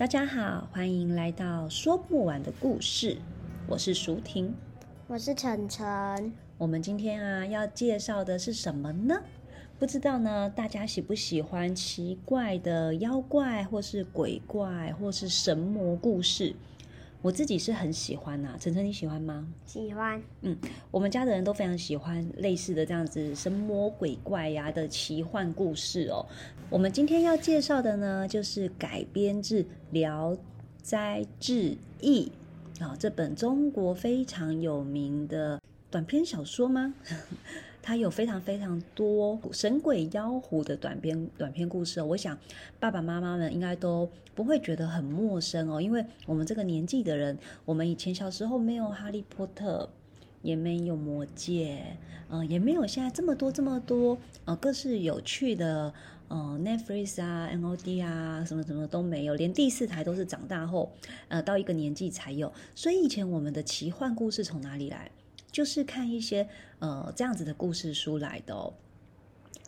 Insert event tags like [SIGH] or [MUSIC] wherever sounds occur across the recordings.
大家好，欢迎来到说不完的故事。我是淑婷，我是晨晨。我们今天啊要介绍的是什么呢？不知道呢，大家喜不喜欢奇怪的妖怪，或是鬼怪，或是神魔故事？我自己是很喜欢呐、啊，晨晨你喜欢吗？喜欢。嗯，我们家的人都非常喜欢类似的这样子神魔鬼怪呀、啊、的奇幻故事哦。我们今天要介绍的呢，就是改编自《聊斋志异》啊，这本中国非常有名的短篇小说吗？它有非常非常多神鬼妖狐的短篇短篇故事哦，我想爸爸妈妈们应该都不会觉得很陌生哦，因为我们这个年纪的人，我们以前小时候没有哈利波特，也没有魔戒，嗯、呃，也没有现在这么多这么多呃各式有趣的呃 Netflix 啊、NOD 啊什么什么都没有，连第四台都是长大后呃到一个年纪才有，所以以前我们的奇幻故事从哪里来？就是看一些呃这样子的故事书来的哦。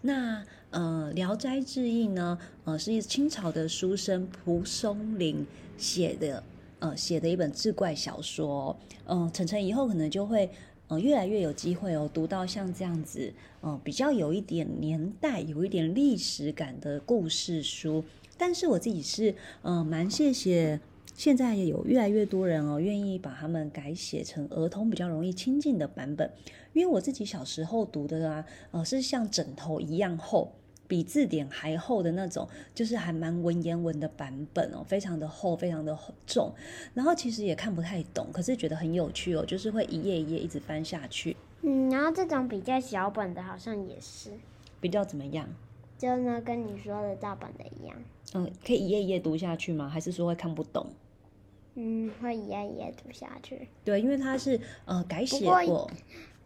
那呃《聊斋志异》呢，呃是清朝的书生蒲松龄写的，呃写的一本志怪小说。嗯、呃，晨晨以后可能就会呃越来越有机会哦，读到像这样子，呃比较有一点年代、有一点历史感的故事书。但是我自己是呃蛮谢谢。现在也有越来越多人哦，愿意把他们改写成儿童比较容易亲近的版本。因为我自己小时候读的啊，呃，是像枕头一样厚，比字典还厚的那种，就是还蛮文言文的版本哦，非常的厚，非常的重。然后其实也看不太懂，可是觉得很有趣哦，就是会一页一页一直翻下去。嗯，然后这种比较小本的，好像也是比较怎么样？就呢，跟你说的大本的一样。嗯，可以一页一页读下去吗？还是说会看不懂？嗯，会一页一页读下去。对，因为它是呃改写过，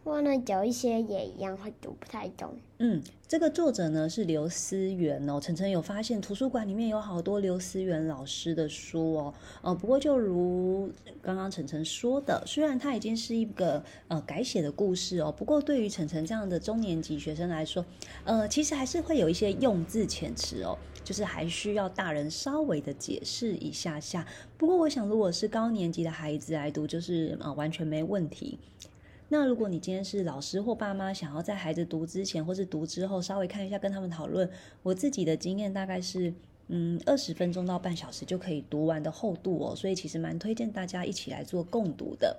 不过呢有一些也一样会读不太懂。嗯，这个作者呢是刘思源哦。晨晨有发现图书馆里面有好多刘思源老师的书哦。呃，不过就如刚刚晨晨说的，虽然它已经是一个呃改写的故事哦，不过对于晨晨这样的中年级学生来说，呃，其实还是会有一些用字遣词哦。就是还需要大人稍微的解释一下下。不过我想，如果是高年级的孩子来读，就是呃完全没问题。那如果你今天是老师或爸妈，想要在孩子读之前或是读之后稍微看一下，跟他们讨论，我自己的经验大概是嗯二十分钟到半小时就可以读完的厚度哦，所以其实蛮推荐大家一起来做共读的。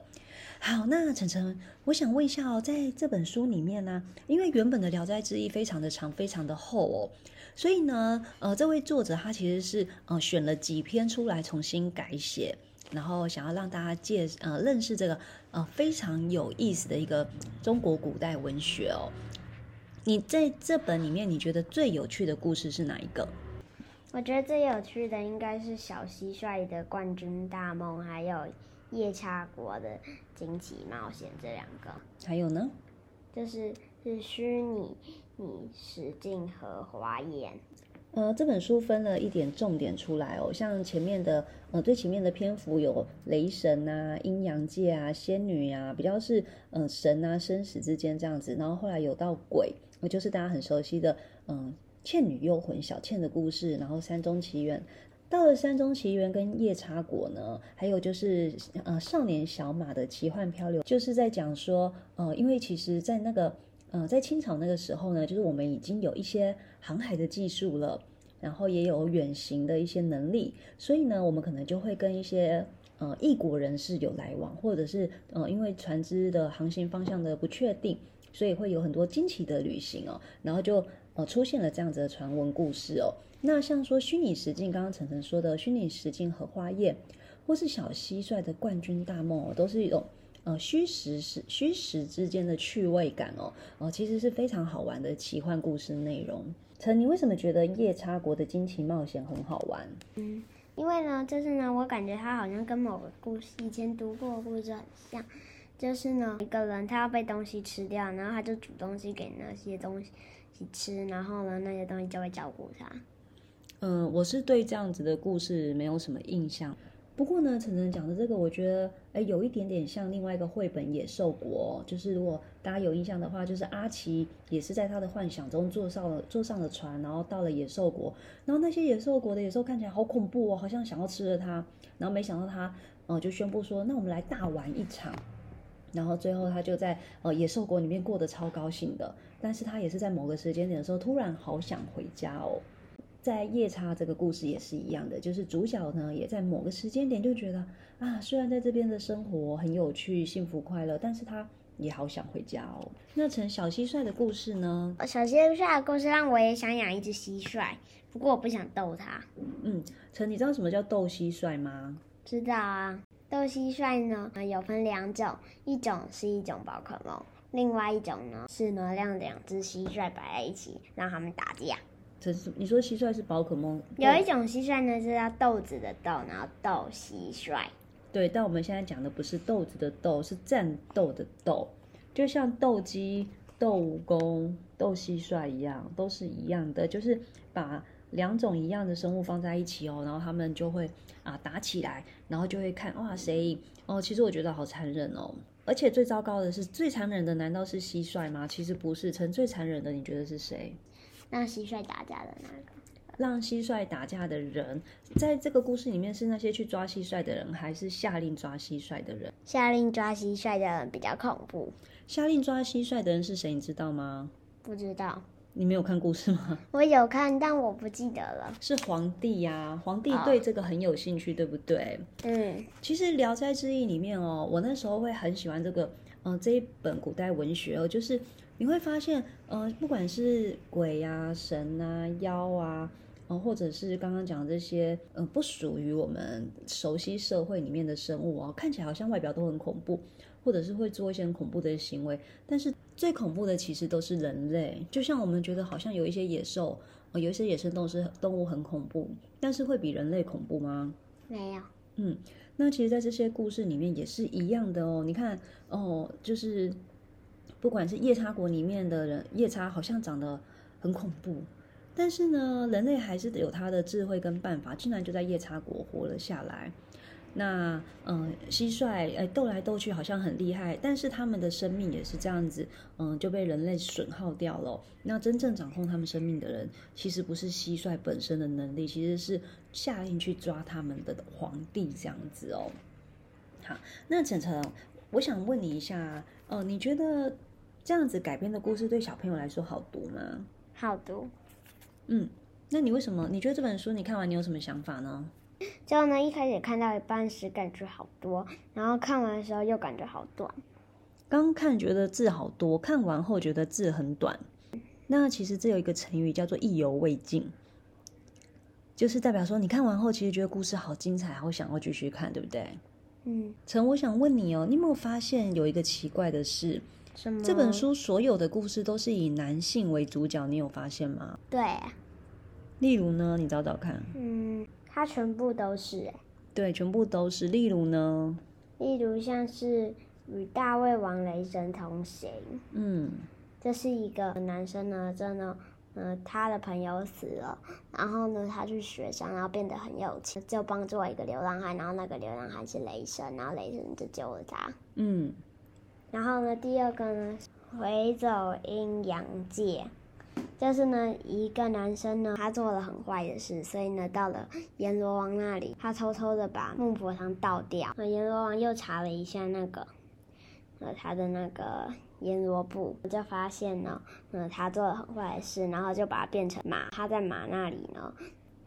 好，那晨晨，我想问一下哦，在这本书里面呢，因为原本的《聊斋志异》非常的长，非常的厚哦。所以呢，呃，这位作者他其实是呃选了几篇出来重新改写，然后想要让大家介呃认识这个呃非常有意思的一个中国古代文学哦。你在这本里面，你觉得最有趣的故事是哪一个？我觉得最有趣的应该是小蟋蟀的冠军大梦，还有夜叉国的惊奇冒险这两个。还有呢？就是是虚拟。你使劲和花魇。呃，这本书分了一点重点出来哦，像前面的呃最前面的篇幅有雷神啊、阴阳界啊、仙女啊，比较是呃神啊生死之间这样子，然后后来有到鬼，呃就是大家很熟悉的嗯、倩女幽魂小倩的故事，然后山中奇缘，到了山中奇缘跟夜叉国呢，还有就是呃少年小马的奇幻漂流，就是在讲说呃因为其实在那个。呃，在清朝那个时候呢，就是我们已经有一些航海的技术了，然后也有远行的一些能力，所以呢，我们可能就会跟一些呃异国人士有来往，或者是呃因为船只的航行方向的不确定，所以会有很多惊奇的旅行哦，然后就呃出现了这样子的传闻故事哦。那像说虚拟实境，刚刚晨晨说的虚拟实境荷花魇，或是小蟋蟀的冠军大梦哦，都是一种。呃，虚实是虚实之间的趣味感哦，哦，其实是非常好玩的奇幻故事内容。陈，你为什么觉得夜叉国的惊奇冒险很好玩？嗯，因为呢，就是呢，我感觉它好像跟某个故事以前读过的故事很像，就是呢，一个人他要被东西吃掉，然后他就煮东西给那些东西吃，然后呢，那些东西就会照顾他。嗯，我是对这样子的故事没有什么印象。不过呢，晨晨讲的这个，我觉得哎，有一点点像另外一个绘本《野兽国》，就是如果大家有印象的话，就是阿奇也是在他的幻想中坐上了坐上了船，然后到了野兽国，然后那些野兽国的野兽看起来好恐怖哦，好像想要吃了他，然后没想到他，呃，就宣布说，那我们来大玩一场，然后最后他就在呃野兽国里面过得超高兴的，但是他也是在某个时间点的时候，突然好想回家哦。在夜叉这个故事也是一样的，就是主角呢也在某个时间点就觉得啊，虽然在这边的生活很有趣、幸福快乐，但是他也好想回家哦。那成小蟋蟀的故事呢？小蟋蟀的故事让我也想养一只蟋蟀，不过我不想逗它。嗯，成，你知道什么叫逗蟋蟀吗？知道啊，逗蟋蟀呢有分两种，一种是一种宝可梦，另外一种呢是呢让两只蟋蟀摆在一起，让它们打架。这是你说蟋蟀是宝可梦？有一种蟋蟀呢是叫豆子的豆，然后斗蟋蟀。对，但我们现在讲的不是豆子的豆，是战斗的斗，就像斗鸡、斗蜈蚣、斗蟋蟀一样，都是一样的，就是把两种一样的生物放在一起哦，然后他们就会啊打起来，然后就会看哇谁赢哦。其实我觉得好残忍哦，而且最糟糕的是，最残忍的难道是蟋蟀吗？其实不是，成最残忍的你觉得是谁？让蟋蟀打架的那个，让蟋蟀打架的人，在这个故事里面是那些去抓蟋蟀的人，还是下令抓蟋蟀的人？下令抓蟋蟀的人比较恐怖。下令抓蟋蟀的人是谁？你知道吗？不知道。你没有看故事吗？[LAUGHS] 我有看，但我不记得了。是皇帝呀、啊，皇帝对这个很有兴趣，哦、对不对？嗯。其实《聊斋志异》里面哦，我那时候会很喜欢这个，嗯、呃，这一本古代文学哦，就是。你会发现，呃，不管是鬼啊、神啊、妖啊，呃，或者是刚刚讲的这些，呃，不属于我们熟悉社会里面的生物啊，看起来好像外表都很恐怖，或者是会做一些很恐怖的行为，但是最恐怖的其实都是人类。就像我们觉得好像有一些野兽，呃，有一些野生动物是动物很恐怖，但是会比人类恐怖吗？没有。嗯，那其实，在这些故事里面也是一样的哦。你看，哦，就是。不管是夜叉国里面的人，夜叉好像长得很恐怖，但是呢，人类还是有他的智慧跟办法，竟然就在夜叉国活了下来。那嗯，蟋蟀哎斗来斗去好像很厉害，但是他们的生命也是这样子，嗯，就被人类损耗掉了。那真正掌控他们生命的人，其实不是蟋蟀本身的能力，其实是下令去抓他们的皇帝这样子哦。好，那晨晨，我想问你一下，哦，你觉得？这样子改编的故事对小朋友来说好读吗？好读。嗯，那你为什么？你觉得这本书你看完你有什么想法呢？就呢，一开始看到一半时感觉好多，然后看完的时候又感觉好短。刚看觉得字好多，看完后觉得字很短。那其实这有一个成语叫做意犹未尽，就是代表说你看完后其实觉得故事好精彩，好想要继续看，对不对？嗯。陈，我想问你哦，你有没有发现有一个奇怪的事？什么？这本书所有的故事都是以男性为主角，你有发现吗？对。例如呢？你找找看。嗯，它全部都是哎。对，全部都是。例如呢？例如像是与大胃王雷神同行。嗯。这是一个男生呢，真的，呃，他的朋友死了，然后呢，他去雪山，然后变得很有钱，就帮助了一个流浪汉，然后那个流浪汉是雷神，然后雷神就救了他。嗯。然后呢，第二个呢，回走阴阳界，就是呢，一个男生呢，他做了很坏的事，所以呢，到了阎罗王那里，他偷偷的把孟婆汤倒掉。那阎罗王又查了一下那个，呃，他的那个阎罗簿，就发现呢，呃，他做了很坏的事，然后就把他变成马。他在马那里呢，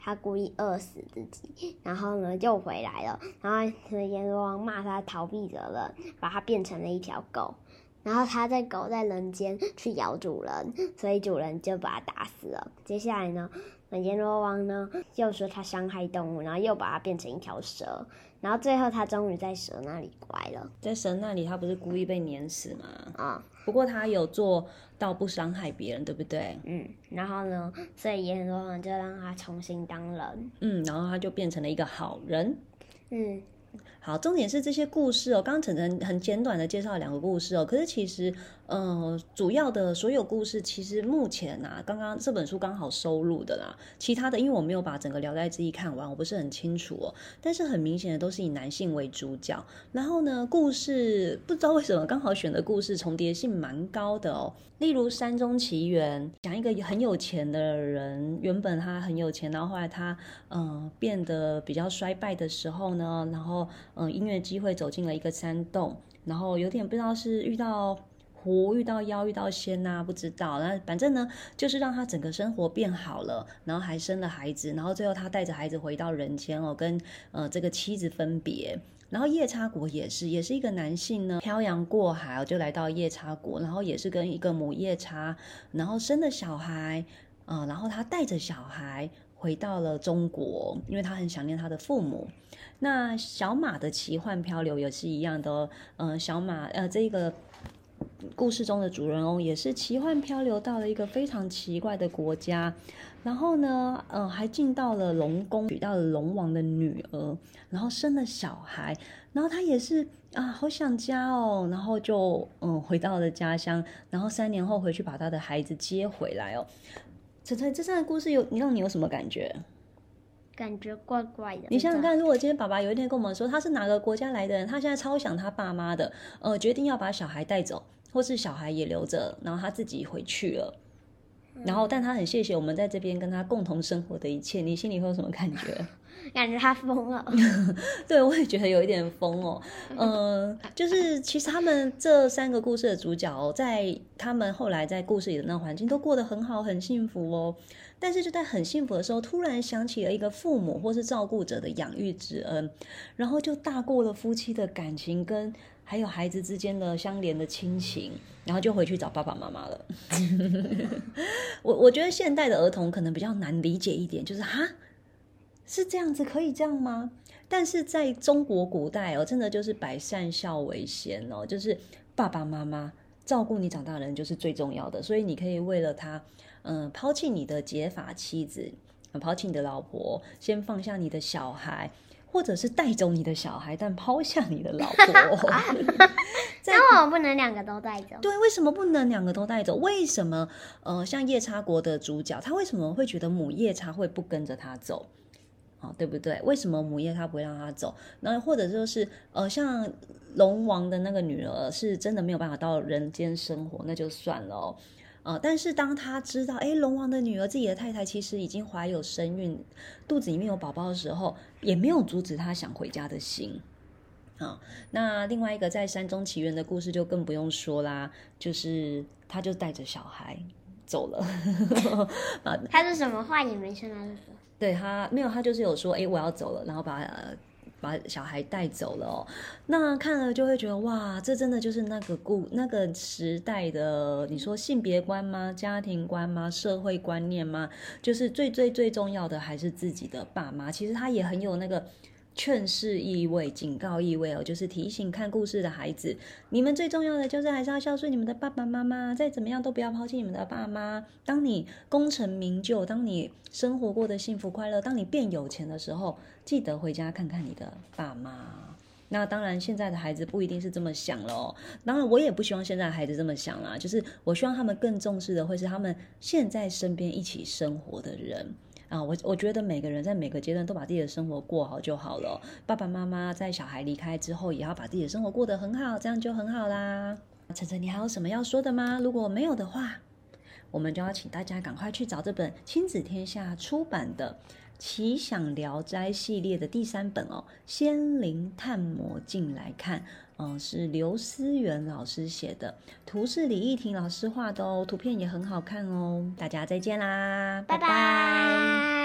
他故意饿死自己，然后呢又回来了，然后阎罗王骂他逃避责任，把他变成了一条狗，然后他在狗在人间去咬主人，所以主人就把他打死了。接下来呢，那阎罗王呢，又说他伤害动物，然后又把它变成一条蛇，然后最后他终于在蛇那里乖了。在蛇那里，他不是故意被碾死吗？啊、嗯，不过他有做到不伤害别人，对不对？嗯，然后呢，所以阎罗王就让他重新当人。嗯，然后他就变成了一个好人。嗯。好，重点是这些故事哦。刚刚晨晨很简短的介绍两个故事哦，可是其实，呃，主要的所有故事其实目前啊，刚刚这本书刚好收录的啦。其他的，因为我没有把整个《聊斋志异》看完，我不是很清楚哦。但是很明显的都是以男性为主角，然后呢，故事不知道为什么刚好选的故事重叠性蛮高的哦。例如《山中奇缘》，讲一个很有钱的人，原本他很有钱，然后后来他呃变得比较衰败的时候呢，然后。嗯，音乐机会走进了一个山洞，然后有点不知道是遇到狐、遇到妖、遇到仙呐、不知道。那反正呢，就是让他整个生活变好了，然后还生了孩子，然后最后他带着孩子回到人间哦，跟呃这个妻子分别。然后夜叉国也是，也是一个男性呢，漂洋过海就来到夜叉国，然后也是跟一个母夜叉，然后生了小孩，呃，然后他带着小孩回到了中国，因为他很想念他的父母。那小马的奇幻漂流也是一样的，嗯、小马呃，这个故事中的主人翁也是奇幻漂流到了一个非常奇怪的国家，然后呢，呃，还进到了龙宫，娶到了龙王的女儿，然后生了小孩，然后他也是啊，好想家哦，然后就嗯回到了家乡，然后三年后回去把他的孩子接回来哦。晨晨，这三个故事有你让你有什么感觉？感觉怪怪的。你想想看，如果今天爸爸有一天跟我们说他是哪个国家来的人，他现在超想他爸妈的，呃，决定要把小孩带走，或是小孩也留着，然后他自己回去了，嗯、然后但他很谢谢我们在这边跟他共同生活的一切，你心里会有什么感觉？[LAUGHS] 感觉他疯了。[LAUGHS] 对，我也觉得有一点疯哦。嗯、就是其实他们这三个故事的主角，在他们后来在故事里的那个环境都过得很好，很幸福哦。但是就在很幸福的时候，突然想起了一个父母或是照顾者的养育之恩，然后就大过了夫妻的感情跟还有孩子之间的相连的亲情，然后就回去找爸爸妈妈了。[LAUGHS] 我我觉得现代的儿童可能比较难理解一点，就是哈，是这样子可以这样吗？但是在中国古代哦，真的就是百善孝为先哦，就是爸爸妈妈照顾你长大的人就是最重要的，所以你可以为了他。嗯，抛弃你的结发妻子，抛弃你的老婆，先放下你的小孩，或者是带走你的小孩，但抛下你的老婆。[LAUGHS] [LAUGHS] 那我不能两个都带走？对，为什么不能两个都带走？为什么？呃，像夜叉国的主角，他为什么会觉得母夜叉会不跟着他走？啊，对不对？为什么母夜叉不会让他走？那或者就是，呃，像龙王的那个女儿，是真的没有办法到人间生活，那就算了哦。呃，但是当他知道，哎，龙王的女儿自己的太太其实已经怀有身孕，肚子里面有宝宝的时候，也没有阻止他想回家的心。啊，那另外一个在山中奇缘的故事就更不用说啦，就是他就带着小孩走了。[LAUGHS] 他是什么话也没说，他就说，对他没有，他就是有说，哎，我要走了，然后把。把小孩带走了哦，那看了就会觉得哇，这真的就是那个故那个时代的，你说性别观吗？家庭观吗？社会观念吗？就是最最最重要的还是自己的爸妈。其实他也很有那个。劝世意味、警告意味哦，就是提醒看故事的孩子，你们最重要的就是还是要孝顺你们的爸爸妈妈，再怎么样都不要抛弃你们的爸妈。当你功成名就，当你生活过得幸福快乐，当你变有钱的时候，记得回家看看你的爸妈。那当然，现在的孩子不一定是这么想了哦。当然，我也不希望现在的孩子这么想啦，就是我希望他们更重视的会是他们现在身边一起生活的人。啊，我我觉得每个人在每个阶段都把自己的生活过好就好了。爸爸妈妈在小孩离开之后，也要把自己的生活过得很好，这样就很好啦。晨晨，你还有什么要说的吗？如果没有的话，我们就要请大家赶快去找这本亲子天下出版的《奇想聊斋》系列的第三本哦，《仙灵探魔镜》来看。嗯，是刘思源老师写的，图是李义婷老师画的哦，图片也很好看哦。大家再见啦，拜拜。拜拜。